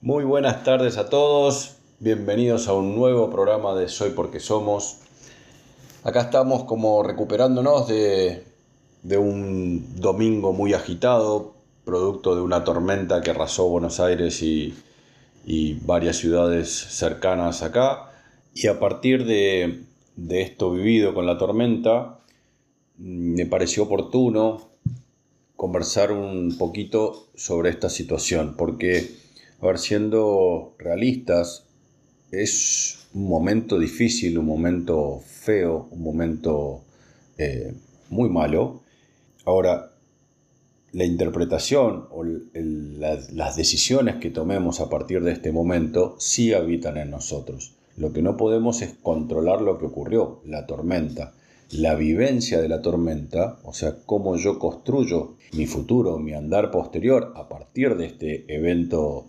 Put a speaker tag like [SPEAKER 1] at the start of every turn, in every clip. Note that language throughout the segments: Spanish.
[SPEAKER 1] Muy buenas tardes a todos, bienvenidos a un nuevo programa de Soy porque Somos. Acá estamos como recuperándonos de, un domingo muy agitado, producto de una tormenta que arrasó Buenos Aires y, varias ciudades cercanas acá. Y a partir de, de esto vivido con la tormenta, me pareció oportuno conversar un poquito sobre esta situación, porque a ver, siendo realistas, es un momento difícil, un momento feo, un momento eh, muy malo. Ahora, la interpretación o las decisiones que tomemos a partir de este momento sí habitan en nosotros. Lo que no podemos es controlar lo que ocurrió, la tormenta. La vivencia de la tormenta, o sea, cómo yo construyo mi futuro, mi andar posterior a partir de este evento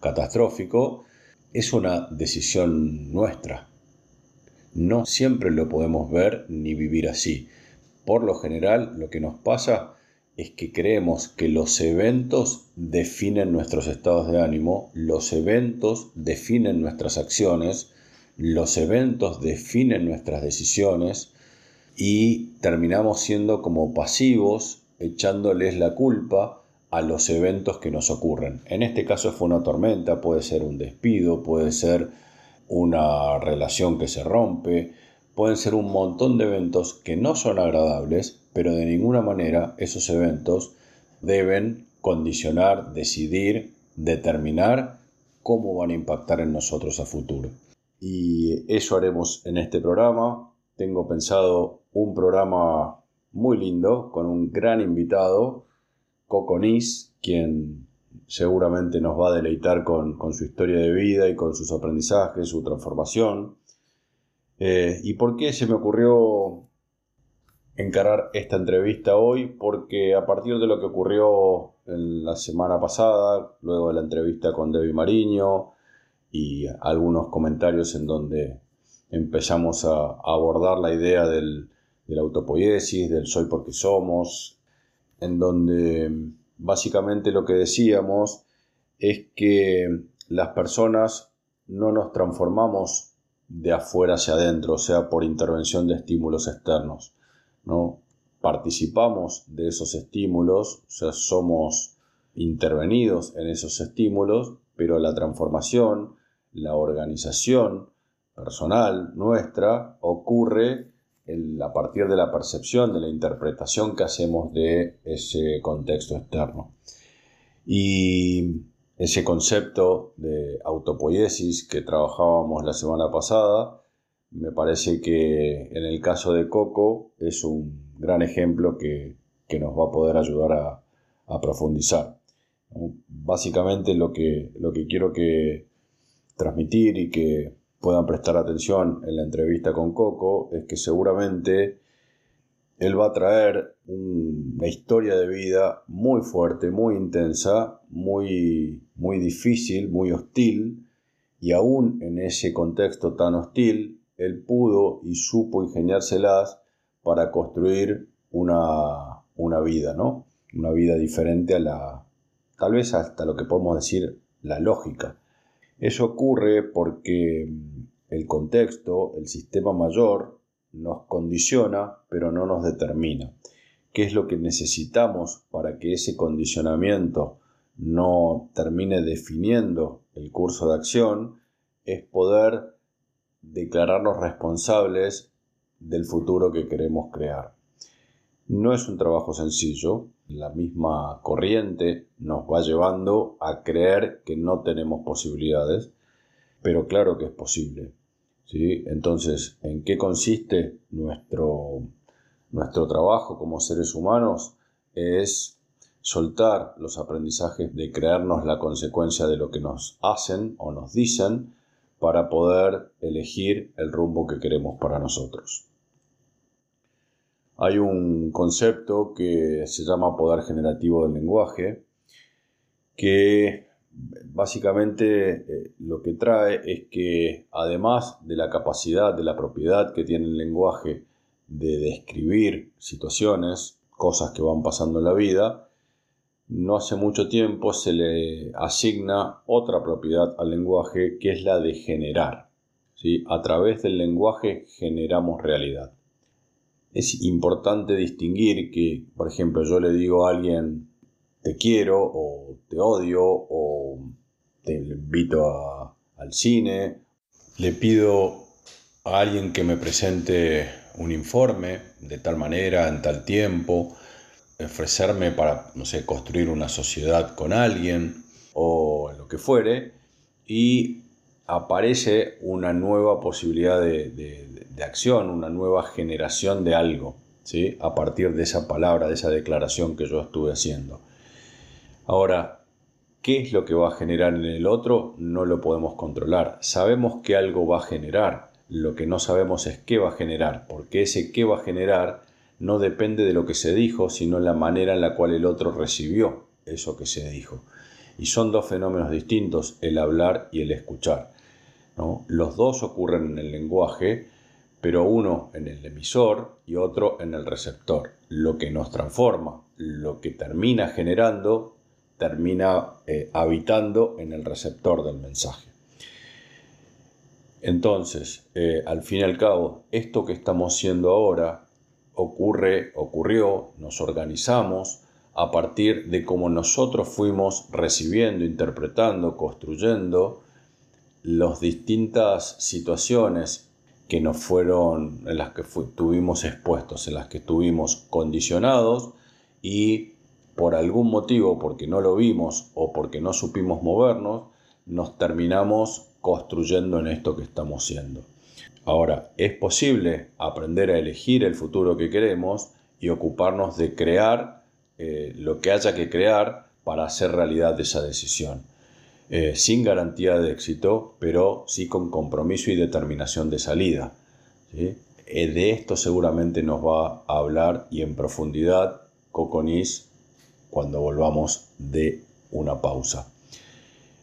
[SPEAKER 1] catastrófico, es una decisión nuestra. No siempre lo podemos ver ni vivir así. Por lo general, lo que nos pasa es que creemos que los eventos definen nuestros estados de ánimo, los eventos definen nuestras acciones, los eventos definen nuestras decisiones y terminamos siendo como pasivos, echándoles la culpa a los eventos que nos ocurren. En este caso fue una tormenta, puede ser un despido, puede ser una relación que se rompe, pueden ser un montón de eventos que no son agradables, pero de ninguna manera esos eventos deben condicionar, decidir, determinar cómo van a impactar en nosotros a futuro. Y eso haremos en este programa. Tengo pensado un programa muy lindo con un gran invitado Coco Nis, quien seguramente nos va a deleitar con, su historia de vida y con sus aprendizajes, su transformación. Eh, ¿Y por qué se me ocurrió encarar esta entrevista hoy? Porque a partir de lo que ocurrió en la semana pasada, luego de la entrevista con Debbie Mariño y algunos comentarios en donde empezamos a, abordar la idea del, de autopoiesis, del soy porque somos, en donde básicamente lo que decíamos es que las personas no nos transformamos de afuera hacia adentro, o sea, por intervención de estímulos externos, ¿no? Participamos de esos estímulos, o sea, somos intervenidos en esos estímulos, pero la transformación, la organización personal nuestra ocurre a partir de la percepción, de la interpretación que hacemos de ese contexto externo. Y ese concepto de autopoiesis que trabajábamos la semana pasada, me parece que en el caso de Coco es un gran ejemplo que, nos va a poder ayudar a, profundizar. Básicamente lo que, lo que quiero que transmitir y que puedan prestar atención en la entrevista con Coco es que seguramente él va a traer una historia de vida muy fuerte, muy intensa, muy, muy difícil, muy hostil, y aún en ese contexto tan hostil, él pudo y supo ingeniárselas para construir una, una vida, ¿no? Una vida diferente a la, tal vez hasta lo que podemos decir, la lógica. Eso ocurre porque mm, el contexto, el sistema mayor, nos condiciona, pero no nos determina. ¿Qué es lo que necesitamos para que ese condicionamiento no termine definiendo el curso de acción? Es poder declararnos responsables del futuro que queremos crear. No es un trabajo sencillo, la misma corriente nos va llevando a creer que no tenemos posibilidades, pero claro que es posible. ¿sí? Entonces, ¿en qué consiste nuestro, nuestro trabajo como seres humanos? Es soltar los aprendizajes de creernos la consecuencia de lo que nos hacen o nos dicen para poder elegir el rumbo que queremos para nosotros. Hay un concepto que se llama poder generativo del lenguaje, que básicamente eh, lo que trae es que además de la capacidad, de la propiedad que tiene el lenguaje de describir situaciones, cosas que van pasando en la vida, no hace mucho tiempo se le asigna otra propiedad al lenguaje que es la de generar. ¿sí? A través del lenguaje generamos realidad. Es importante distinguir que, por ejemplo, yo le digo a alguien te quiero o te odio o te invito al cine, le pido a alguien que me presente un informe de tal manera, en tal tiempo, ofrecerme para, no sé, construir una sociedad con alguien o lo que fuere, y aparece una nueva posibilidad de, acción, una nueva generación de algo, ¿sí? a partir de esa palabra, de esa declaración que yo estuve haciendo. Ahora, ¿qué es lo que va a generar en el otro? No lo podemos controlar. Sabemos que algo va a generar, lo que no sabemos es qué va a generar, porque ese qué va a generar no depende de lo que se dijo, sino la manera en la cual el otro recibió eso que se dijo. Y son dos fenómenos distintos, el hablar y el escuchar. Los dos ocurren en el lenguaje, pero uno en el emisor y otro en el receptor. Lo que nos transforma, lo que termina generando, termina eh, habitando en el receptor del mensaje. Entonces, eh, al fin y al cabo, esto que estamos haciendo ahora ocurre, ocurrió, nos organizamos a partir de cómo nosotros fuimos recibiendo, interpretando, construyendo las distintas situaciones que nos fueron, en las que tuvimos expuestos, en las que estuvimos condicionados y por algún motivo, porque no lo vimos o porque no supimos movernos, nos terminamos construyendo en esto que estamos siendo. Ahora, es posible aprender a elegir el futuro que queremos y ocuparnos de crear eh, lo que haya que crear para hacer realidad esa decisión. Eh, sin garantía de éxito, pero sí con compromiso y determinación de salida. Eh, de esto seguramente nos va a hablar y en profundidad Coconis cuando volvamos de una pausa.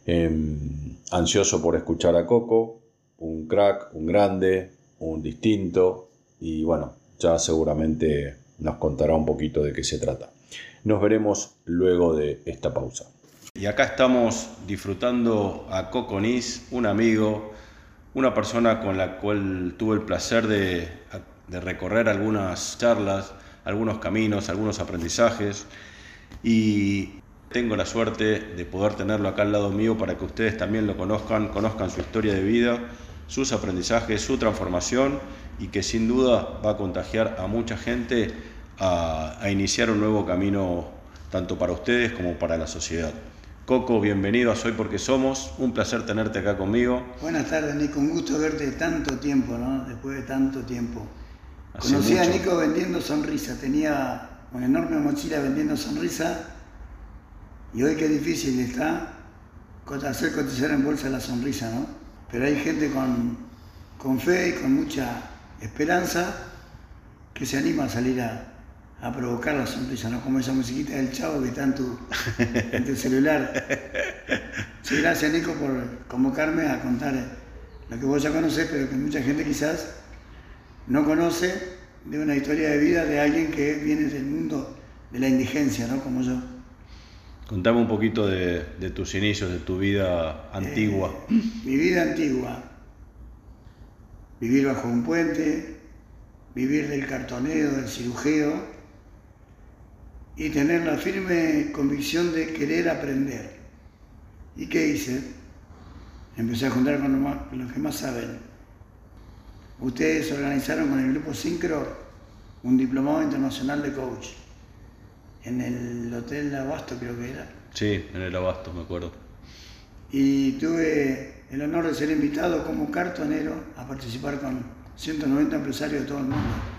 [SPEAKER 1] Em, ansioso por escuchar a Coco, un crack, un grande, un distinto y bueno, ya seguramente nos contará un poquito de qué se trata. Nos veremos luego de esta pausa. Y acá estamos disfrutando a Coco Nis, un amigo, una persona con la cual tuve el placer de, de recorrer algunas charlas, algunos caminos, algunos aprendizajes y tengo la suerte de poder tenerlo acá al lado mío para que ustedes también lo conozcan, conozcan su historia de vida sus aprendizajes, su transformación y que sin duda va a contagiar a mucha gente a, iniciar un nuevo camino tanto para ustedes como para la sociedad. Coco, bienvenido a Soy Porque Somos, un placer tenerte acá conmigo.
[SPEAKER 2] Buenas tardes, Nico, un gusto verte tanto tiempo, ¿no? Después de tanto tiempo. Conocí a Nico vendiendo sonrisa, tenía una enorme mochila vendiendo sonrisa y hoy qué difícil está hacer cotizar en bolsa la sonrisa, ¿no? pero hay gente con, fe y con mucha esperanza que se anima a salir a, provocar la sonrisa, ¿no? Como esa musiquita del chavo que está en tu, celular. Sí, gracias Nico por convocarme a contar lo que vos ya conocés, pero que mucha gente quizás no conoce de una historia de vida de alguien que viene del mundo de la indigencia, ¿no? Como yo.
[SPEAKER 1] Contame un poquito de, tus inicios, de tu vida antigua.
[SPEAKER 2] Eh, mi vida antigua. Vivir bajo un puente, vivir del cartoneo, del cirujeo y tener la firme convicción de querer aprender. ¿Y qué hice? Empecé a juntar con los, que más saben. Ustedes organizaron con el grupo Syncro un diplomado internacional de coach en el Hotel Abasto creo que era.
[SPEAKER 1] Sí, en el Abasto, me acuerdo.
[SPEAKER 2] Y tuve el honor de ser invitado como cartonero a participar con 190 empresarios de todo el mundo.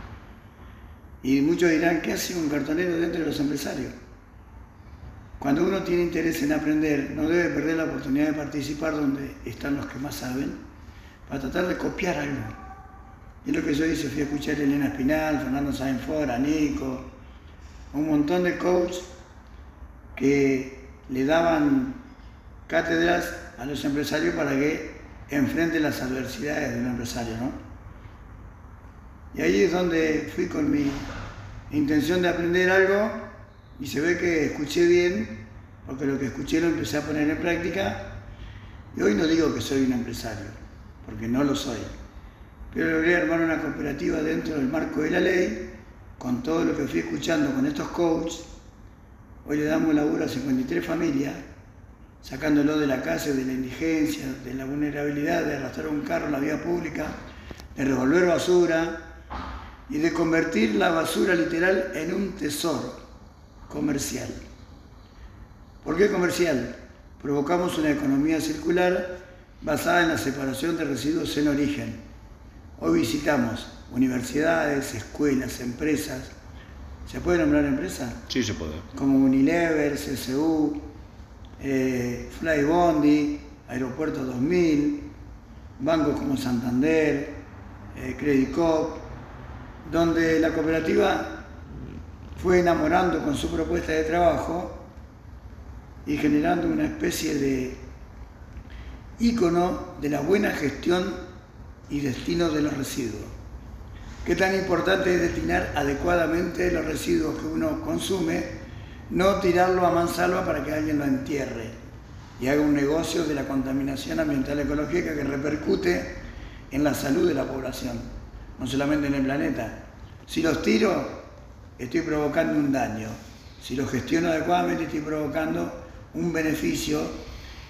[SPEAKER 2] Y muchos dirán, ¿qué hace un cartonero dentro de los empresarios? Cuando uno tiene interés en aprender, no debe perder la oportunidad de participar donde están los que más saben, para tratar de copiar algo. Y lo que yo hice, fui a escuchar a Elena Espinal, Fernando Sainfora, Nico, un montón de coaches que le daban cátedras a los empresarios para que enfrenten las adversidades de un empresario, ¿no? Y ahí es donde fui con mi intención de aprender algo y se ve que escuché bien porque lo que escuché lo empecé a poner en práctica y hoy no digo que soy un empresario, porque no lo soy, pero logré armar una cooperativa dentro del marco de la ley, con todo lo que fui escuchando con estos coaches. Hoy le damos laburo a 53 familias, sacándolo de la casa, de la indigencia, de la vulnerabilidad, de arrastrar un carro en la vía pública, de revolver basura y de convertir la basura literal en un tesoro comercial. ¿Por qué comercial? Provocamos una economía circular basada en la separación de residuos en origen. Hoy visitamos universidades, escuelas, empresas. ¿Se puede nombrar empresas?
[SPEAKER 1] Sí, se puede.
[SPEAKER 2] Como Unilever, CSU, eh, Flybondi, Aeropuerto 2000, bancos como Santander, eh, Credit donde la cooperativa fue enamorando con su propuesta de trabajo y generando una especie de ícono de la buena gestión y destino de los residuos. Qué tan importante es destinar adecuadamente los residuos que uno consume, no tirarlo a mansalva para que alguien lo entierre y haga un negocio de la contaminación ambiental ecológica que repercute en la salud de la población, no solamente en el planeta. Si los tiro, estoy provocando un daño. Si los gestiono adecuadamente, estoy provocando un beneficio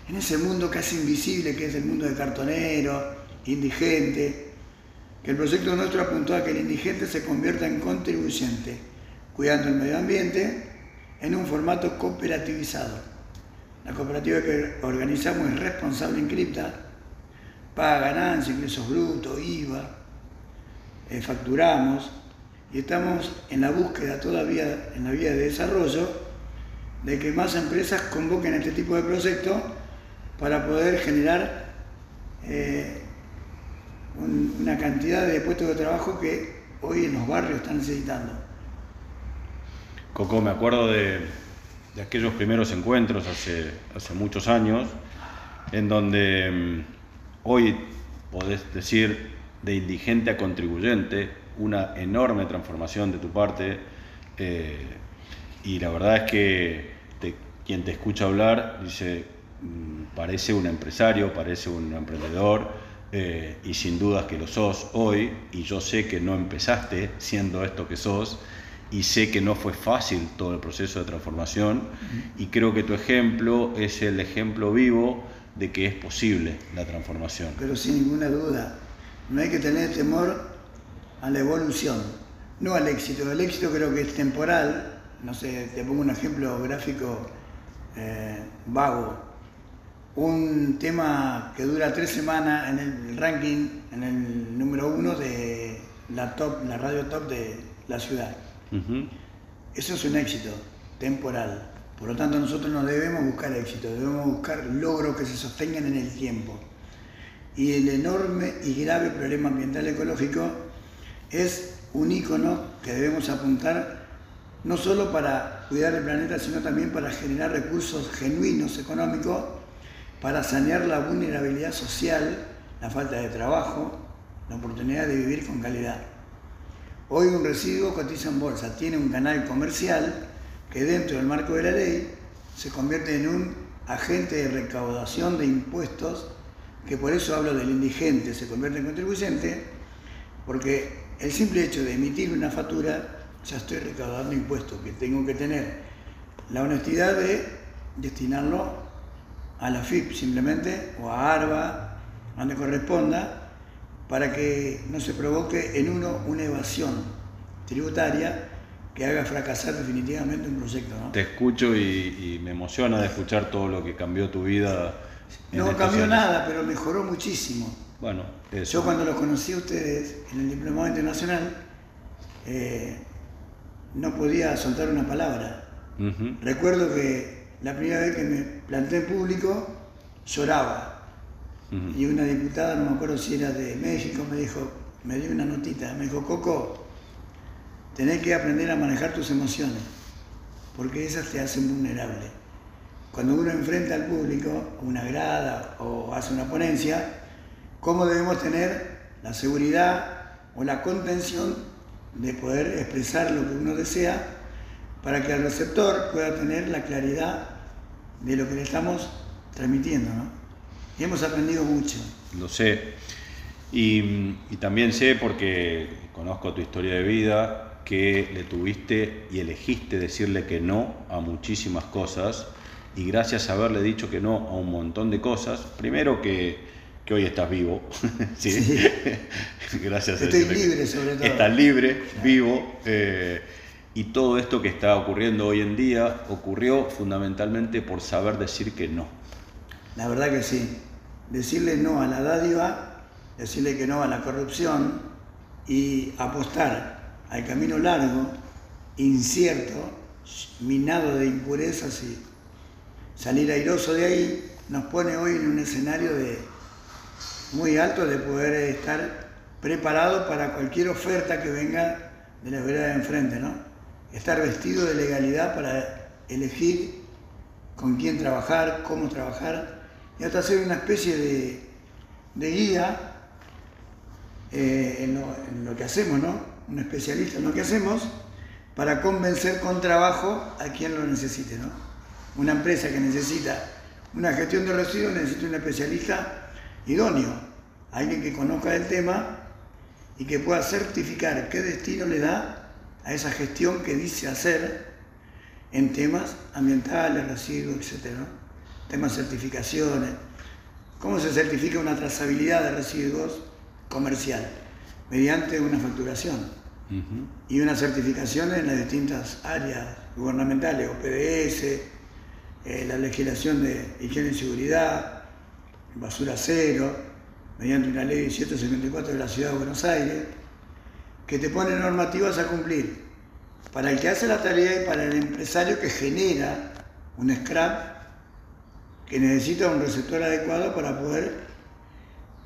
[SPEAKER 2] en ese mundo casi invisible que es el mundo de cartonero, indigente, que el proyecto nuestro apuntó a que el indigente se convierta en contribuyente, cuidando el medio ambiente en un formato cooperativizado. La cooperativa que organizamos es responsable en cripta, paga ganancias, ingresos brutos, IVA, eh, facturamos y estamos en la búsqueda todavía en la vía de desarrollo de que más empresas convoquen este tipo de proyectos para poder generar eh, una cantidad de puestos de trabajo que hoy en los barrios están necesitando.
[SPEAKER 1] Coco, me acuerdo de, aquellos primeros encuentros hace, hace muchos años, en donde mm, hoy podés decir de indigente a contribuyente, una enorme transformación de tu parte. Eh, y la verdad es que quien te escucha hablar dice, mm, parece un empresario, parece un emprendedor, eh, y sin dudas que lo sos hoy, y yo sé que no empezaste siendo esto que sos, y sé que no fue fácil todo el proceso de transformación, y creo que tu ejemplo es el ejemplo vivo de que es posible la transformación.
[SPEAKER 2] Pero sin ninguna duda, no hay que tener temor a la evolución, no al éxito. El éxito creo que es temporal, no sé, te pongo un ejemplo gráfico eh, vago. Un tema que dura tres semanas en el ranking, en el número uno de la, top, la radio top de la ciudad. Eso es un éxito temporal. Por lo tanto, nosotros no debemos buscar éxito, debemos buscar logros que se sostengan en el tiempo. Y el enorme y grave problema ambiental ecológico es un icono que debemos apuntar no solo para cuidar el planeta, sino también para generar recursos genuinos económicos, para sanear la vulnerabilidad social, la falta de trabajo, la oportunidad de vivir con calidad. Hoy un residuo cotiza en bolsa, tiene un canal comercial que dentro del marco de la ley se convierte en un agente de recaudación de impuestos, que por eso hablo del indigente, se convierte en contribuyente, porque el simple hecho de emitir una factura ya estoy recaudando impuestos, que tengo que tener la honestidad de destinarlo a la FIP simplemente, o a ARBA, donde corresponda, para que no se provoque en uno una evasión tributaria que haga fracasar definitivamente un proyecto.
[SPEAKER 1] Te escucho y, me emociona de escuchar todo lo que cambió tu vida.
[SPEAKER 2] No cambió nada, pero mejoró muchísimo.
[SPEAKER 1] Bueno,
[SPEAKER 2] Yo cuando los conocí a ustedes en el Diplomado Internacional, eh, no podía soltar una palabra. Recuerdo que la primera vez que me planté en público lloraba. Y una diputada, no me acuerdo si era de México, me dijo, me dio una notita, me dijo, Coco, tenés que aprender a manejar tus emociones, porque esas te hacen vulnerable. Cuando uno enfrenta al público, una grada o hace una ponencia, ¿cómo debemos tener la seguridad o la contención de poder expresar lo que uno desea para que el receptor pueda tener la claridad de lo que le estamos transmitiendo, ¿no? Y hemos aprendido mucho.
[SPEAKER 1] Lo sé. Y, y también sé, porque conozco tu historia de vida, que le tuviste y elegiste decirle que no a muchísimas cosas y gracias a haberle dicho que no a un montón de cosas, primero que, que hoy estás vivo, ¿sí?
[SPEAKER 2] gracias a Estoy libre sobre todo.
[SPEAKER 1] Estás libre, vivo, eh, y todo esto que está ocurriendo hoy en día ocurrió fundamentalmente por saber decir que no.
[SPEAKER 2] La verdad que sí, decirle no a la dádiva, decirle que no a la corrupción y apostar al camino largo, incierto, minado de impurezas y salir airoso de ahí nos pone hoy en un escenario de muy alto de poder estar preparado para cualquier oferta que venga de la vereda de enfrente, ¿no? Estar vestido de legalidad para elegir con quién trabajar, cómo trabajar, y hasta ser una especie de, guía eh, en, lo, en, lo, que hacemos, ¿no? Un especialista en lo que hacemos, para convencer con trabajo a quien lo necesite, ¿no? Una empresa que necesita una gestión de residuos necesita un especialista idóneo, alguien que conozca el tema y que pueda certificar qué destino le da a esa gestión que dice hacer en temas ambientales, residuos, etc. Temas certificaciones. ¿Cómo se certifica una trazabilidad de residuos comercial? Mediante una facturación y una certificación en las distintas áreas gubernamentales, OPDS, eh, la legislación de higiene y seguridad, basura cero, mediante una ley 154 de la Ciudad de Buenos Aires, que te pone normativas a cumplir para el que hace la tarea y para el empresario que genera un scrap que necesita un receptor adecuado para poder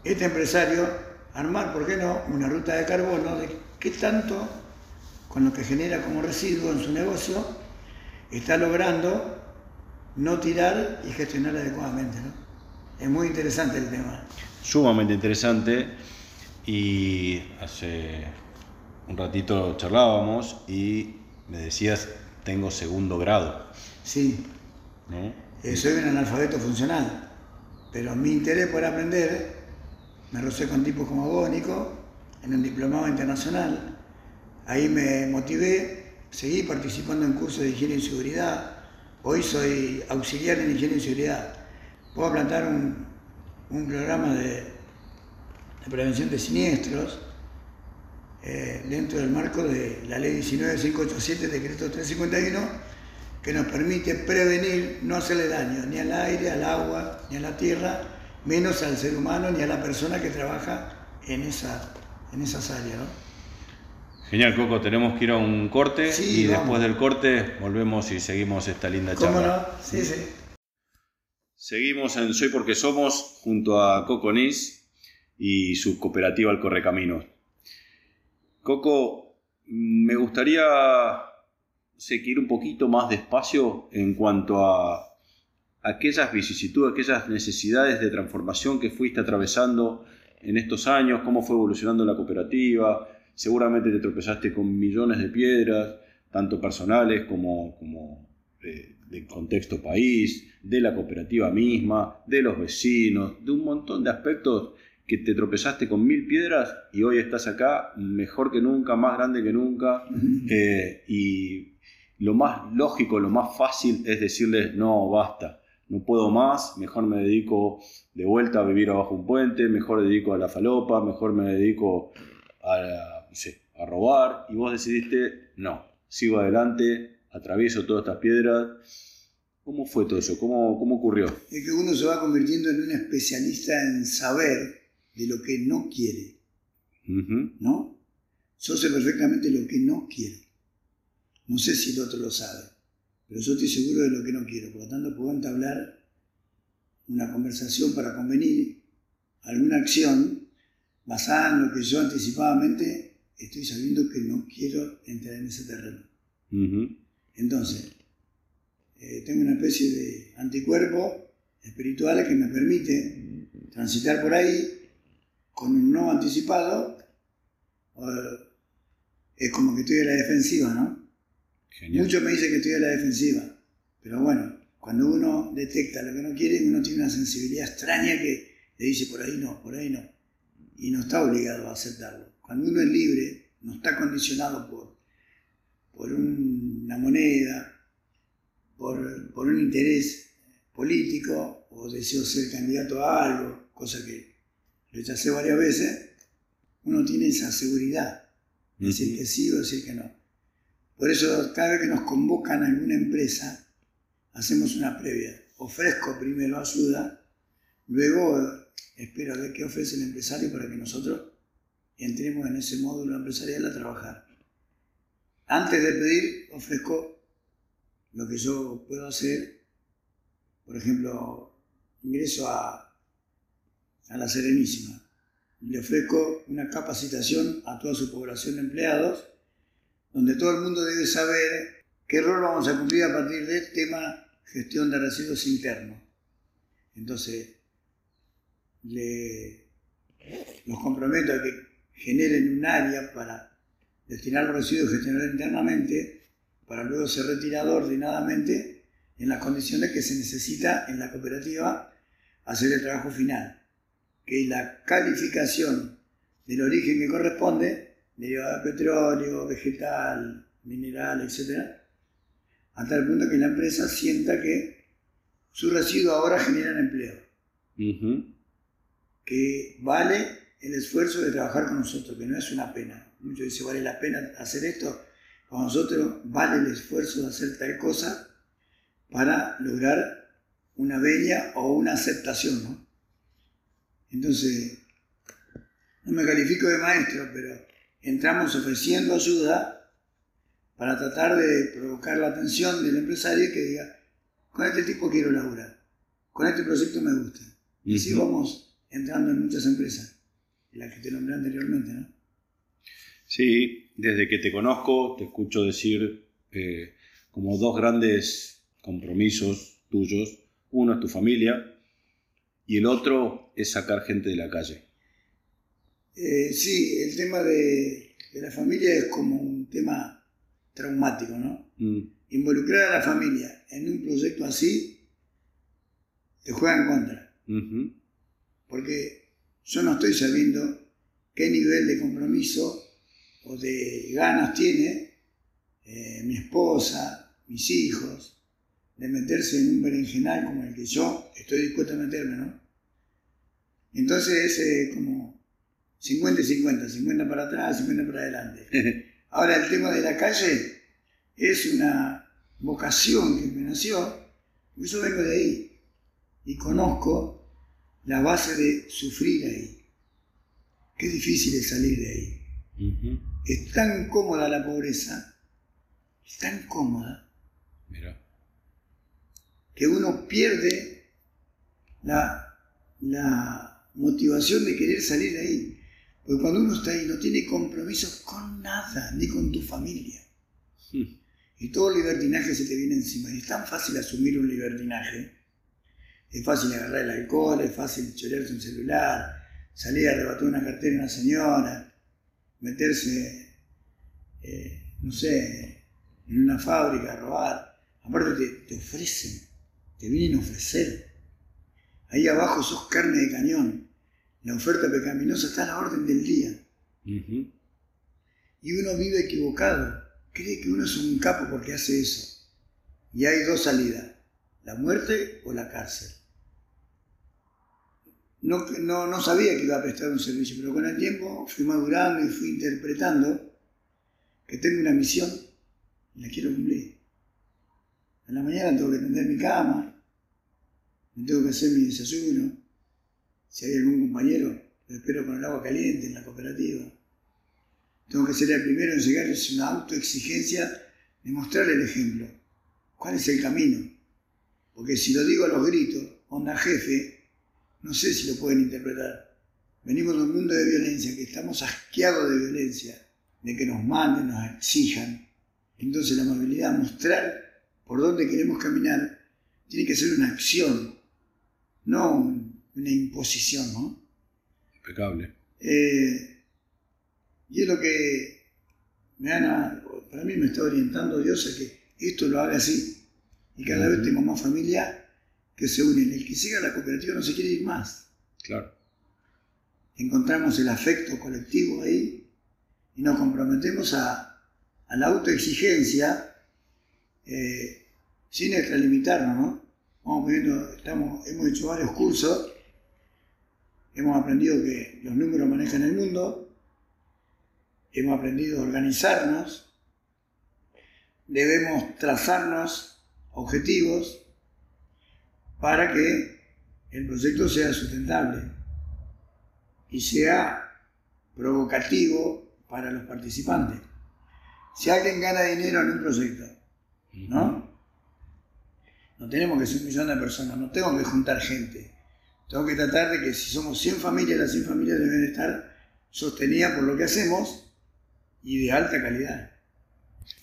[SPEAKER 2] este empresario armar, ¿por qué no?, una ruta de carbono de qué tanto con lo que genera como residuo en su negocio está logrando no tirar y gestionar adecuadamente. ¿no? Es muy interesante el tema.
[SPEAKER 1] Sumamente interesante y hace un ratito charlábamos y me decías, tengo segundo grado.
[SPEAKER 2] Sí, eh, soy un analfabeto funcional, pero mi interés por aprender, me rocé con tipos como Agónico, en un diplomado internacional, ahí me motivé, seguí participando en cursos de higiene y seguridad, Hoy soy auxiliar en higiene y seguridad. Puedo plantar un, programa de, prevención de siniestros eh, dentro del marco de la ley 19587, decreto 351, que nos permite prevenir, no hacerle daño ni al aire, al agua, ni a la tierra, menos al ser humano ni a la persona que trabaja en, esa, en esas áreas.
[SPEAKER 1] Genial, Coco, tenemos que ir a un corte y después del corte volvemos y seguimos esta linda charla.
[SPEAKER 2] No? Sí, sí.
[SPEAKER 1] Seguimos en Soy Porque Somos junto a Coco Nis y su cooperativa El Correcaminos. Coco, me gustaría seguir un poquito más despacio en cuanto a aquellas vicisitudes, aquellas necesidades de transformación que fuiste atravesando en estos años, cómo fue evolucionando la cooperativa, seguramente te tropezaste con millones de piedras, tanto personales como, como eh, del contexto país, de la cooperativa misma, de los vecinos, de un montón de aspectos que te tropezaste con mil piedras y hoy estás acá mejor que nunca, más grande que nunca. Eh, y lo más lógico, lo más fácil es decirles, no, basta, no puedo más, mejor me dedico de vuelta a vivir abajo un puente, mejor me dedico a la falopa, mejor me dedico a, a robar, y vos decidiste, no, sigo adelante, atravieso todas estas piedras. ¿Cómo fue todo eso? ¿Cómo, cómo ocurrió?
[SPEAKER 2] Es que uno se va convirtiendo en un especialista en saber de lo que no quiere. ¿No? Yo sé perfectamente lo que no quiero. No sé si el otro lo sabe, pero yo estoy seguro de lo que no quiero. Por lo tanto, puedo entablar una conversación para convenir alguna acción basada en lo que yo anticipadamente estoy sabiendo que no quiero entrar en ese terreno. Entonces, eh, tengo una especie de anticuerpo espiritual que me permite transitar por ahí con un no anticipado. es como que estoy a la defensiva, ¿no? Muchos me dicen que estoy a la defensiva, pero bueno, cuando uno detecta lo que no quiere, uno tiene una sensibilidad extraña que le dice por ahí no, por ahí no. Y no está obligado a aceptarlo. Cuando uno es libre, no está condicionado por, por una moneda, por, por un interés político o deseo ser candidato a algo, cosa que rechacé varias veces, uno tiene esa seguridad, decir que sí o decir que no. Por eso cada vez que nos convocan a alguna empresa, hacemos una previa. Ofrezco primero ayuda, luego espero a ver qué ofrece el empresario para que nosotros entremos en ese módulo empresarial a trabajar. Antes de pedir, ofrezco lo que yo puedo hacer. Por ejemplo, ingreso a, a la Serenísima le ofrezco una capacitación a toda su población de empleados, donde todo el mundo debe saber qué rol vamos a cumplir a partir del tema gestión de residuos internos. Entonces, le, los comprometo a que generen un área para destinar los residuos gestionados internamente, para luego ser retirado ordenadamente en las condiciones que se necesita en la cooperativa hacer el trabajo final que la calificación del origen que corresponde, derivado de petróleo, vegetal, mineral, etc., hasta el punto que la empresa sienta que su residuo ahora generan empleo. Que vale el esfuerzo de trabajar con nosotros, que no es una pena. Muchos dicen, vale la pena hacer esto. Con nosotros vale el esfuerzo de hacer tal cosa para lograr una bella o una aceptación. ¿no? Entonces, no me califico de maestro, pero entramos ofreciendo ayuda para tratar de provocar la atención del empresario que diga, con este tipo quiero laburar, con este proyecto me gusta. Y así vamos entrando en muchas empresas, las que te nombré anteriormente, ¿no?
[SPEAKER 1] Sí, desde que te conozco te escucho decir eh, como dos grandes compromisos tuyos. Uno es tu familia, y el otro es sacar gente de la calle.
[SPEAKER 2] Eh, sí, el tema de, la familia es como un tema traumático, ¿no? Mm. Involucrar a la familia en un proyecto así te juega en contra. Porque yo no estoy sabiendo qué nivel de compromiso o de ganas tiene eh, mi esposa, mis hijos, de meterse en un berenjenal como el que yo estoy dispuesto a meterme, ¿no? Entonces es eh, como 50 y 50, 50 para atrás, 50 para adelante. Ahora el tema de la calle es una vocación que me nació, yo vengo de ahí y conozco la base de sufrir ahí. Qué difícil es salir de ahí. Es tan cómoda la pobreza, es tan cómoda, que uno pierde la, la motivación de querer salir de ahí. Porque cuando uno está ahí no tiene compromiso con nada, ni con tu familia. Hmm. Y todo el libertinaje se te viene encima. Y es tan fácil asumir un libertinaje. Es fácil agarrar el alcohol, es fácil chorearse un celular, salir a arrebatar una cartera a una señora, meterse, eh, no sé, en una fábrica a robar. Aparte te ofrecen te vienen a ofrecer. Ahí abajo sos carne de cañón. La oferta pecaminosa está a la orden del día. Y uno vive equivocado. Cree que uno es un capo porque hace eso. Y hay dos salidas. La muerte o la cárcel. No, no, no sabía que iba a prestar un servicio, pero con el tiempo fui madurando y fui interpretando que tengo una misión y la quiero cumplir. En la mañana tengo que tender mi cama, me tengo que hacer mi desayuno. Si hay algún compañero, lo espero con el agua caliente en la cooperativa. Tengo que ser el primero en llegar, es una autoexigencia de mostrar el ejemplo. ¿Cuál es el camino? Porque si lo digo a los gritos, onda jefe, no sé si lo pueden interpretar. Venimos de un mundo de violencia, que estamos asqueados de violencia, de que nos manden, nos exijan. Entonces la movilidad, mostrar por dónde queremos caminar, tiene que ser una acción, no una imposición, ¿no?
[SPEAKER 1] Impecable.
[SPEAKER 2] Eh, y es lo que me para mí me está orientando Dios a que esto lo haga así. Y cada vez tengo más familias que se unen. El que siga la cooperativa no se quiere ir más.
[SPEAKER 1] Claro.
[SPEAKER 2] Encontramos el afecto colectivo ahí y nos comprometemos a, la autoexigencia eh, sin extralimitarnos, ¿no? Vamos viendo, estamos, hemos hecho varios cursos, hemos aprendido que los números manejan el mundo, hemos aprendido a organizarnos, debemos trazarnos objetivos para que el proyecto sea sustentable y sea provocativo para los participantes. Si alguien gana dinero en un proyecto, ¿no? No tenemos que ser un millón de personas, no tengo que juntar gente. Tengo que tratar de que si somos 100 familias, las 100 familias deben estar sostenidas por lo que hacemos y de alta calidad.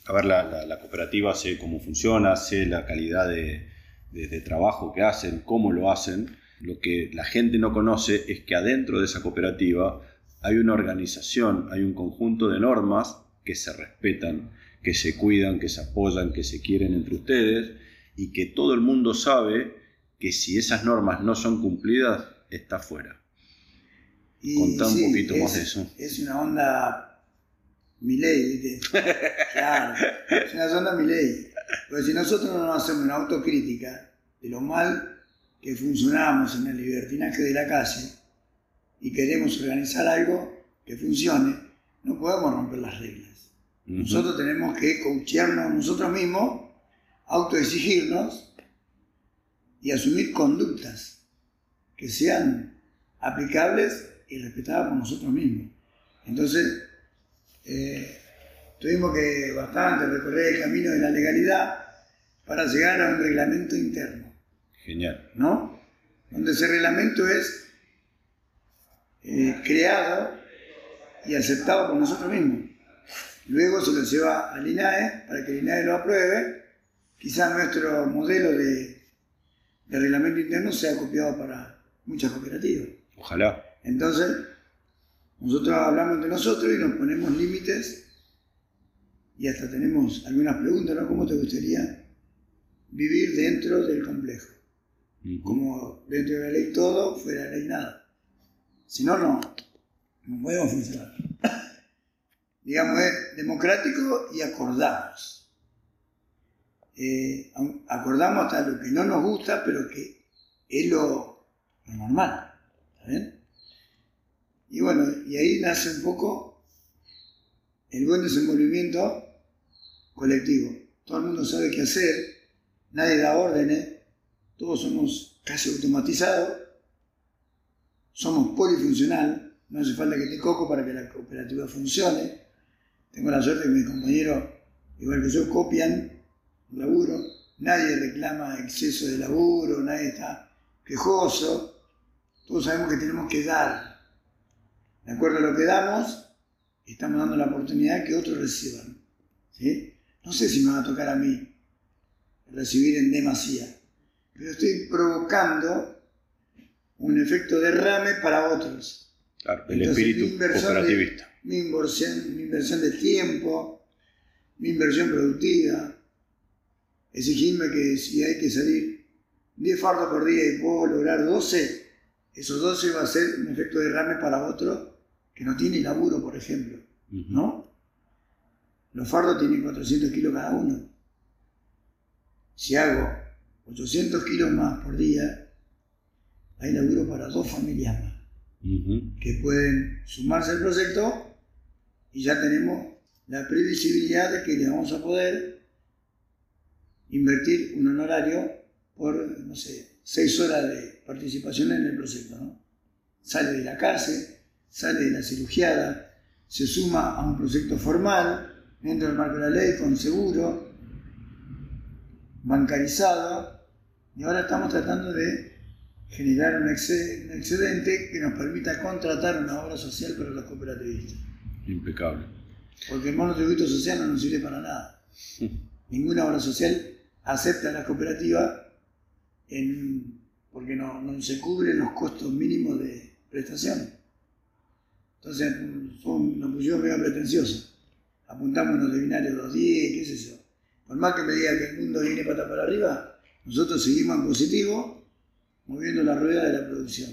[SPEAKER 1] A ver, la, cooperativa sé cómo funciona, sé la calidad de, de, trabajo que hacen, cómo lo hacen. Lo que la gente no conoce es que adentro de esa cooperativa hay una organización, hay un conjunto de normas que se respetan, que se cuidan, que se apoyan, que se quieren entre ustedes y que todo el mundo sabe que si esas normas no son cumplidas, está fuera.
[SPEAKER 2] Contá un poquito más de eso. Es una onda mi ley, ¿viste? claro, es una onda mi Porque si nosotros no hacemos una autocrítica de lo mal que funcionamos en el libertinaje de la calle y queremos organizar algo que funcione, no podemos romper las reglas. Nosotros tenemos que coachearnos nosotros mismos, autoexigirnos y asumir conductas que sean aplicables y respetadas por nosotros mismos. Entonces, eh, Tuvimos que bastante recorrer el camino de la legalidad para llegar a un reglamento interno.
[SPEAKER 1] Genial.
[SPEAKER 2] ¿No? Donde ese reglamento es eh, creado y aceptado por nosotros mismos. Luego se lo lleva al INAE para que el INAE lo apruebe. Quizás nuestro modelo de, de reglamento interno sea copiado para muchas cooperativas.
[SPEAKER 1] Ojalá.
[SPEAKER 2] Entonces, nosotros hablamos entre nosotros y nos ponemos límites y hasta tenemos algunas preguntas, ¿no? ¿Cómo te gustaría vivir dentro del complejo? Como dentro de la ley todo, fuera de la ley nada. Si no, no, no podemos funcionar. Digamos, es democrático y acordamos. Eh, acordamos hasta lo que no nos gusta, pero que es lo, lo normal. ¿Está bien? Y bueno, y ahí nace un poco el buen desenvolvimiento colectivo. Todo el mundo sabe qué hacer, nadie da órdenes, todos somos casi automatizados, somos polifuncional, no hace falta que te coco para que la cooperativa funcione. Tengo la suerte que mis compañeros, igual que yo, copian laburo, nadie reclama exceso de laburo, nadie está quejoso, todos sabemos que tenemos que dar. De acuerdo a lo que damos, estamos dando la oportunidad que otros reciban. ¿sí? No sé si me va a tocar a mí recibir en demasía, pero estoy provocando un efecto derrame para otros.
[SPEAKER 1] Claro, el espíritu mi cooperativista.
[SPEAKER 2] mi, inversión, mi inversión de tiempo, mi inversión productiva, exigirme que si hay que salir 10 fardos por día y puedo lograr 12, esos 12 va a ser un efecto derrame para otro que no tiene laburo, por ejemplo. ¿No? Los fardos tienen 400 kilos cada uno. Si hago 800 kilos más por día, hay laburo para dos familias más que pueden sumarse al proyecto y ya tenemos la previsibilidad de que le vamos a poder invertir un honorario por, no sé, seis horas de participación en el proyecto. ¿no? Sale de la cárcel, sale de la cirugiada, se suma a un proyecto formal, dentro del marco de la ley, con seguro, bancarizado, y ahora estamos tratando de generar un, excedente que nos permita contratar una obra social para los cooperativistas.
[SPEAKER 1] Impecable.
[SPEAKER 2] Porque el monotributo social no nos sirve para nada. Ninguna obra social acepta la cooperativa porque no, no, se cubren los costos mínimos de prestación. Entonces, fue una posición medio pretenciosa apuntamos en los binarios 210, qué sé yo. por más que me diga que el mundo viene pata para arriba, nosotros seguimos en positivo, moviendo la rueda de la producción.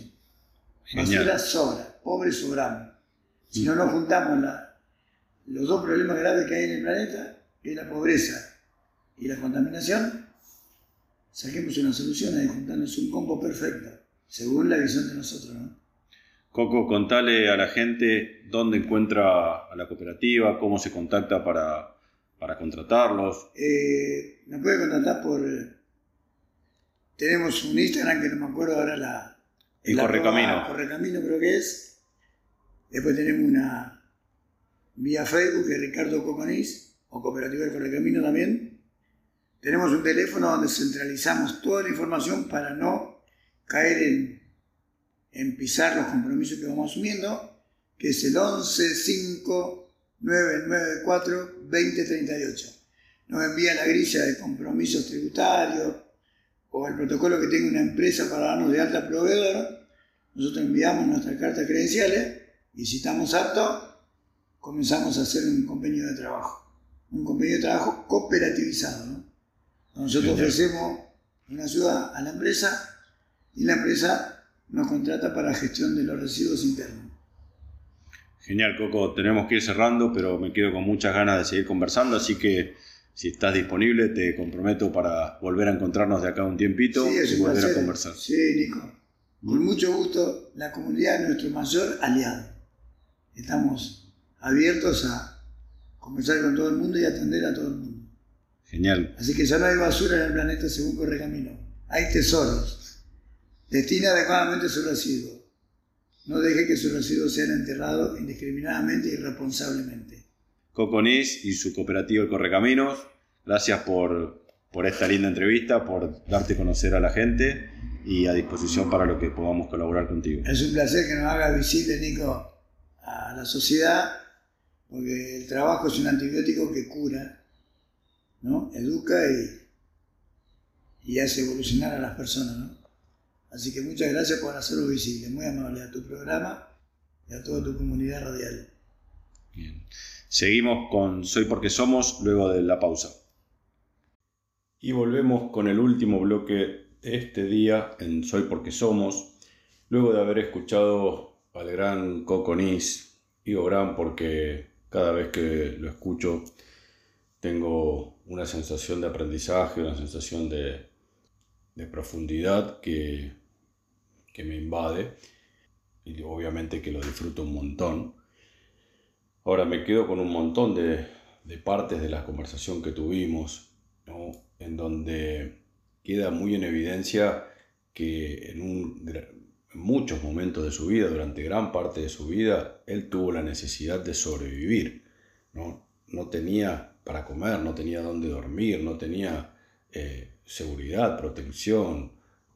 [SPEAKER 2] Basura sobra, pobre sobramos. Si no nos juntamos los dos problemas graves que hay en el planeta, que es la pobreza y la contaminación, saquemos una solución ahí juntarnos un combo perfecto, según la visión de nosotros. ¿no?
[SPEAKER 1] Coco, contale a la gente dónde encuentra a la cooperativa, cómo se contacta para, para contratarlos.
[SPEAKER 2] Eh, me puede contactar por... Tenemos un Instagram que no me acuerdo ahora la...
[SPEAKER 1] El Correcamino.
[SPEAKER 2] Correcamino creo que es. Después tenemos una vía Facebook que es Ricardo Coconís, o Cooperativa del Correcamino también. Tenemos un teléfono donde centralizamos toda la información para no caer en, en pisar los compromisos que vamos asumiendo, que es el 11 5 994-2038. Nos envía la grilla de compromisos tributarios o el protocolo que tenga una empresa para darnos de alta proveedor. Nosotros enviamos nuestras cartas credenciales y si estamos aptos, comenzamos a hacer un convenio de trabajo. Un convenio de trabajo cooperativizado. Nosotros ofrecemos una ayuda a la empresa y la empresa nos contrata para gestión de los residuos internos.
[SPEAKER 1] Genial, Coco. Tenemos que ir cerrando, pero me quedo con muchas ganas de seguir conversando, así que si estás disponible, te comprometo para volver a encontrarnos de acá un tiempito y volver a conversar.
[SPEAKER 2] Sí, Nico. Con mucho gusto, la comunidad es nuestro mayor aliado. Estamos abiertos a conversar con todo el mundo y atender a todo el mundo.
[SPEAKER 1] Genial.
[SPEAKER 2] Así que ya no hay basura en el planeta según Correcamino. Hay tesoros. Destina adecuadamente su residuo no deje que sus residuos sean enterrados indiscriminadamente y irresponsablemente.
[SPEAKER 1] Coconís y su cooperativa El Correcaminos, gracias por, por esta linda entrevista, por darte a conocer a la gente y a disposición para lo que podamos colaborar contigo.
[SPEAKER 2] Es un placer que nos haga visible, Nico, a la sociedad, porque el trabajo es un antibiótico que cura, ¿no? educa y, y hace evolucionar a las personas. ¿no? Así que muchas gracias por hacerlo visible, muy amable a tu programa y a toda tu comunidad radial.
[SPEAKER 1] Bien. Seguimos con Soy porque somos luego de la pausa. Y volvemos con el último bloque de este día en Soy porque somos, luego de haber escuchado al gran Coconis, digo gran porque cada vez que lo escucho tengo una sensación de aprendizaje, una sensación de, de profundidad que, que me invade y obviamente que lo disfruto un montón. Ahora me quedo con un montón de, de partes de la conversación que tuvimos, en donde queda muy en evidencia que en, un, muchos momentos de su vida, durante gran parte de su vida, él tuvo la necesidad de sobrevivir. No, no tenía para comer, no tenía dónde dormir, no tenía eh, seguridad, protección,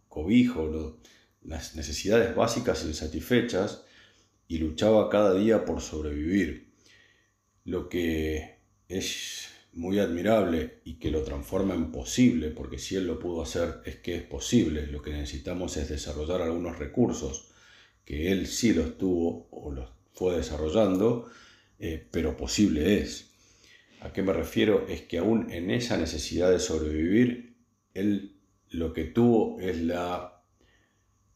[SPEAKER 1] cobijo, las necesidades básicas insatisfechas y luchaba cada día por sobrevivir. Lo que es muy admirable y que lo transforma en posible, porque si él lo pudo hacer es que es posible, lo que necesitamos es desarrollar algunos recursos, que él sí los tuvo o los fue desarrollando, eh, pero posible es. ¿A qué me refiero? Es que aún en esa necesidad de sobrevivir, él lo que tuvo es la,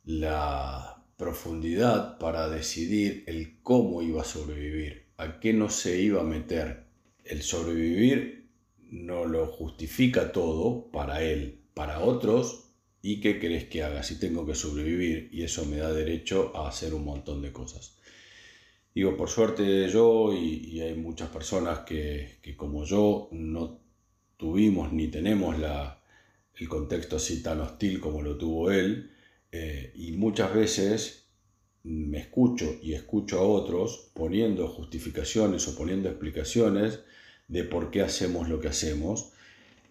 [SPEAKER 1] la profundidad para decidir el cómo iba a sobrevivir, a qué no se iba a meter. El sobrevivir no lo justifica todo para él, para otros, ¿y qué crees que haga si tengo que sobrevivir? Y eso me da derecho a hacer un montón de cosas. Digo, por suerte yo y, hay muchas personas que, que como yo no tuvimos ni tenemos la, el contexto así tan hostil como lo tuvo él, eh, y muchas veces me escucho y escucho a otros poniendo justificaciones o poniendo explicaciones de por qué hacemos lo que hacemos,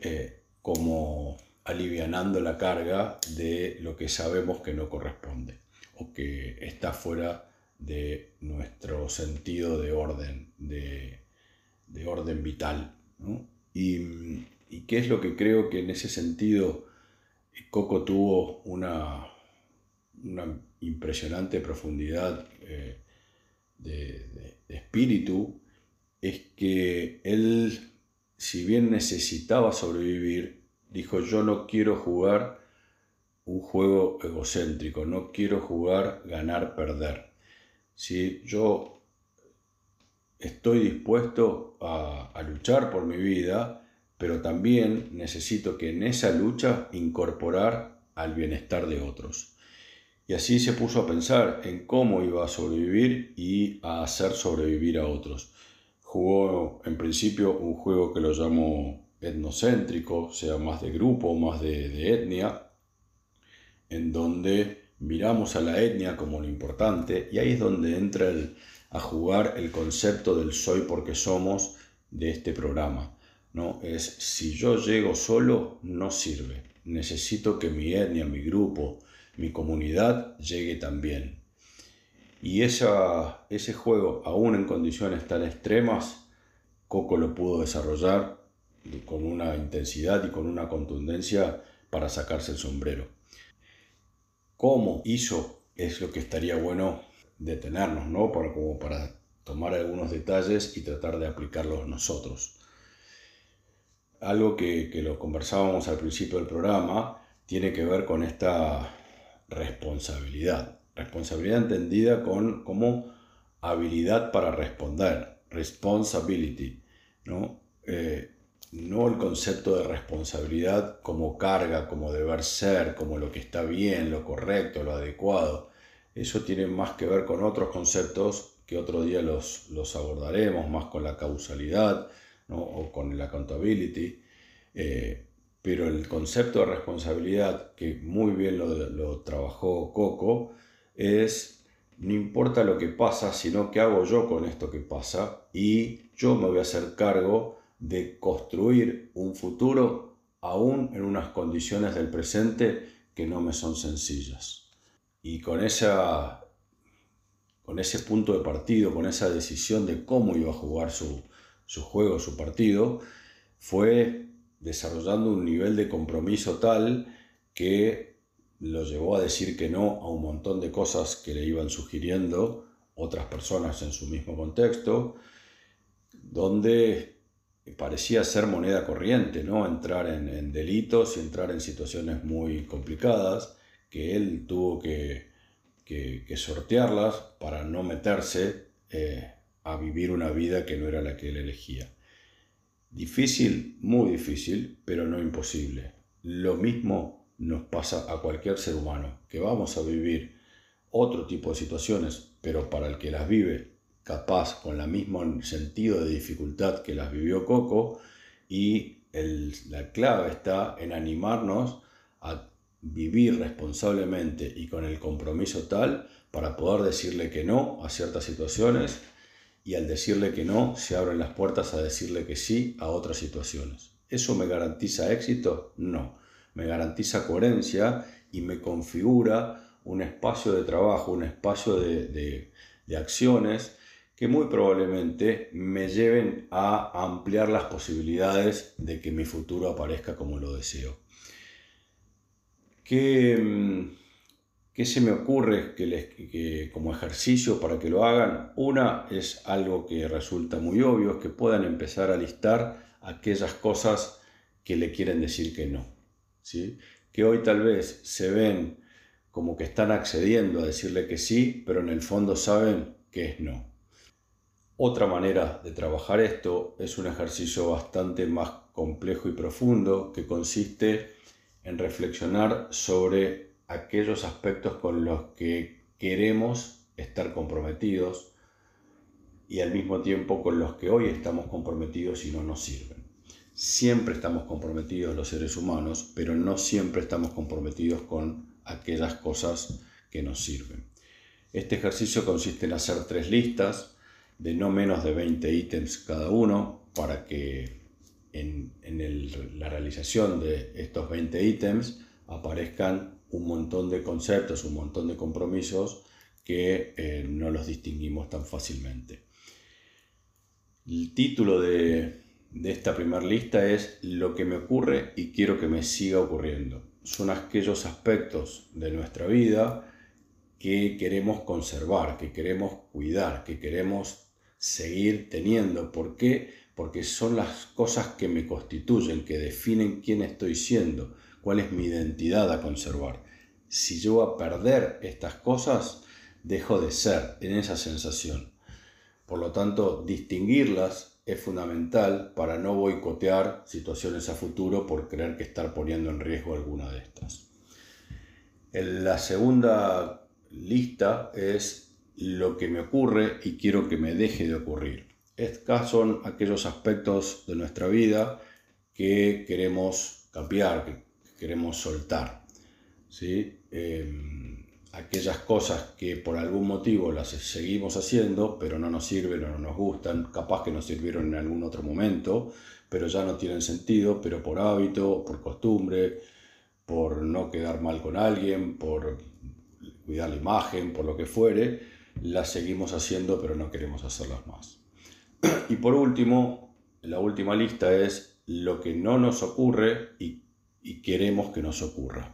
[SPEAKER 1] eh, como alivianando la carga de lo que sabemos que no corresponde o que está fuera de nuestro sentido de orden, de, orden vital. ¿Y qué es lo que creo que en ese sentido Coco tuvo una, una impresionante profundidad eh, de, espíritu? Es que él si bien necesitaba sobrevivir, dijo yo no quiero jugar un juego egocéntrico, no quiero jugar ganar, perder. Si yo estoy dispuesto a, a luchar por mi vida, pero también necesito que en esa lucha incorporar al bienestar de otros. Y así se puso a pensar en cómo iba a sobrevivir y a hacer sobrevivir a otros. Jugó en principio un juego que lo llamó etnocéntrico, sea más de grupo, más de, etnia, en donde miramos a la etnia como lo importante y ahí es donde entra a jugar el concepto del soy porque somos de este programa. ¿no? Es si yo llego solo, no sirve. Necesito que mi etnia, mi grupo, mi comunidad llegue también. Y esa, ese juego, aún en condiciones tan extremas, Coco lo pudo desarrollar con una intensidad y con una contundencia para sacarse el sombrero. ¿Cómo hizo? Es lo que estaría bueno detenernos, ¿no? Para, como para tomar algunos detalles y tratar de aplicarlos nosotros. Algo que, que lo conversábamos al principio del programa tiene que ver con esta responsabilidad. Responsabilidad entendida con, como habilidad para responder, responsibility, ¿no? Eh, no el concepto de responsabilidad como carga, como deber ser, como lo que está bien, lo correcto, lo adecuado. Eso tiene más que ver con otros conceptos que otro día los, los abordaremos, más con la causalidad o con la accountability. Eh, pero el concepto de responsabilidad, que muy bien lo, trabajó Coco, es no importa lo que pasa, sino qué hago yo con esto que pasa y yo me voy a hacer cargo de construir un futuro aún en unas condiciones del presente que no me son sencillas. Y con, esa, con ese punto de partido, con esa decisión de cómo iba a jugar su, su juego, su partido, fue desarrollando un nivel de compromiso tal que lo llevó a decir que no a un montón de cosas que le iban sugiriendo otras personas en su mismo contexto, donde parecía ser moneda corriente, ¿no? entrar en, delitos y entrar en situaciones muy complicadas, que él tuvo que, sortearlas para no meterse eh, a vivir una vida que no era la que él elegía. Difícil, muy difícil, pero no imposible. Lo mismo nos pasa a cualquier ser humano, que vamos a vivir otro tipo de situaciones, pero para el que las vive capaz con el mismo sentido de dificultad que las vivió Coco, y la clave está en animarnos a vivir responsablemente y con el compromiso tal para poder decirle que no a ciertas situaciones y al decirle que no, se abren las puertas a decirle que sí a otras situaciones. ¿Eso me garantiza éxito? No. Me garantiza coherencia y me configura un espacio de trabajo, un espacio de, acciones que muy probablemente me lleven a ampliar las posibilidades de que mi futuro aparezca como lo deseo. ¿Qué, mm, ¿Qué se me ocurre que, les, que, como ejercicio para que lo hagan? Una es algo que resulta muy obvio, es que puedan empezar a listar aquellas cosas que le quieren decir que no. ¿sí? Que hoy tal vez se ven como que están accediendo a decirle que sí, pero en el fondo saben que es no. Otra manera de trabajar esto es un ejercicio bastante más complejo y profundo que consiste en reflexionar sobre aquellos aspectos con los que queremos estar comprometidos y al mismo tiempo con los que hoy estamos comprometidos y no nos sirven. Siempre estamos comprometidos los seres humanos, pero no siempre estamos comprometidos con aquellas cosas que nos sirven. Este ejercicio consiste en hacer tres listas de no menos de 20 ítems cada uno para que en, la realización de estos 20 ítems aparezcan un montón de conceptos, un montón de compromisos que eh, no los distinguimos tan fácilmente. El título de, de esta primera lista es Lo que me ocurre y quiero que me siga ocurriendo. Son aquellos aspectos de nuestra vida que queremos conservar, que queremos cuidar, que queremos seguir teniendo. ¿Por qué? porque son las cosas que me constituyen, que definen quién estoy siendo, cuál es mi identidad a conservar. Si yo a perder estas cosas, dejo de ser en esa sensación. Por lo tanto, distinguirlas es fundamental para no boicotear situaciones a futuro por creer que estar poniendo en riesgo alguna de estas. La segunda lista es lo que me ocurre y quiero que me deje de ocurrir. Estos son aquellos aspectos de nuestra vida que queremos cambiar, que queremos soltar. ¿sí? Em, aquellas cosas que por algún motivo las seguimos haciendo, pero no nos sirven o no nos gustan, capaz que nos sirvieron en algún otro momento, pero ya no tienen sentido, pero por hábito, por costumbre, por no quedar mal con alguien, por cuidar la imagen, por lo que fuere, las seguimos haciendo, pero no queremos hacerlas más. Y por último, la última lista es lo que no nos ocurre y, queremos que nos ocurra.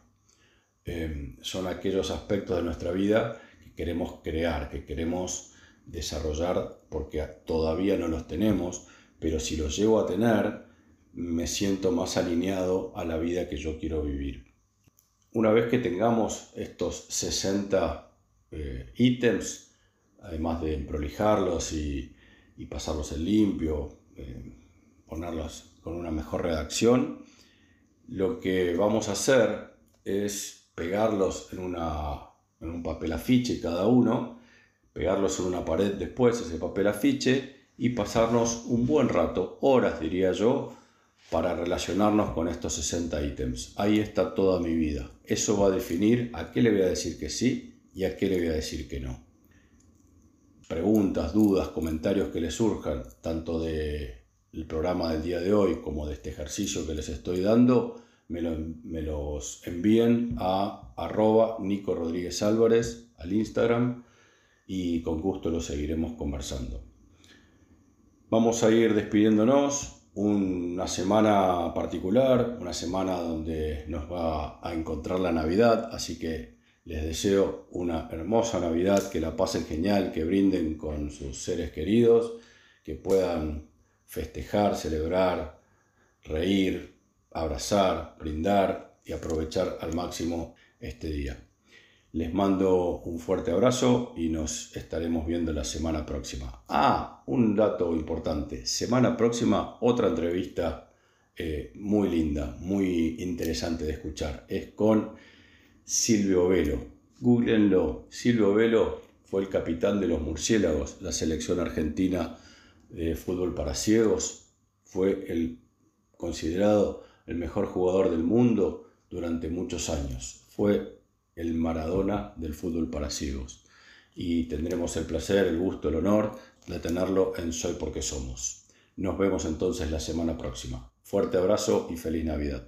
[SPEAKER 1] Em, son aquellos aspectos de nuestra vida que queremos crear, que queremos desarrollar porque todavía no los tenemos, pero si los llego a tener, me siento más alineado a la vida que yo quiero vivir. Una vez que tengamos estos 60 eh, ítems, además de prolijarlos y, pasarlos en limpio, eh, ponerlos con una mejor redacción, lo que vamos a hacer es pegarlos en, en un papel afiche cada uno, pegarlos en una pared después, ese papel afiche, y pasarnos un buen rato, horas diría yo, para relacionarnos con estos 60 ítems. Ahí está toda mi vida. Eso va a definir a qué le voy a decir que sí y a qué le voy a decir que no. Preguntas, dudas, comentarios que les surjan, tanto del programa del día de hoy como de este ejercicio que les estoy dando, me, los envíen a arroba Nico Rodríguez Álvarez al Instagram y con gusto lo seguiremos conversando. Vamos a ir despidiéndonos una semana particular, una semana donde nos va a encontrar la Navidad, así que les deseo una hermosa Navidad, que la pasen genial, que brinden con sus seres queridos, que puedan festejar, celebrar, reír, abrazar, brindar y aprovechar al máximo este día. Les mando un fuerte abrazo y nos estaremos viendo la semana próxima. Ah, un dato importante. Semana próxima otra entrevista eh, muy linda, muy interesante de escuchar. Es con Silvio Velo. Googleenlo. Silvio Velo fue el capitán de los murciélagos, la selección argentina de fútbol para ciegos. Fue el considerado el mejor jugador del mundo durante muchos años. Fue el Maradona del fútbol para ciegos. Y tendremos el placer, el gusto, el honor de tenerlo en Soy porque somos. Nos vemos entonces la semana próxima. Fuerte abrazo y feliz Navidad.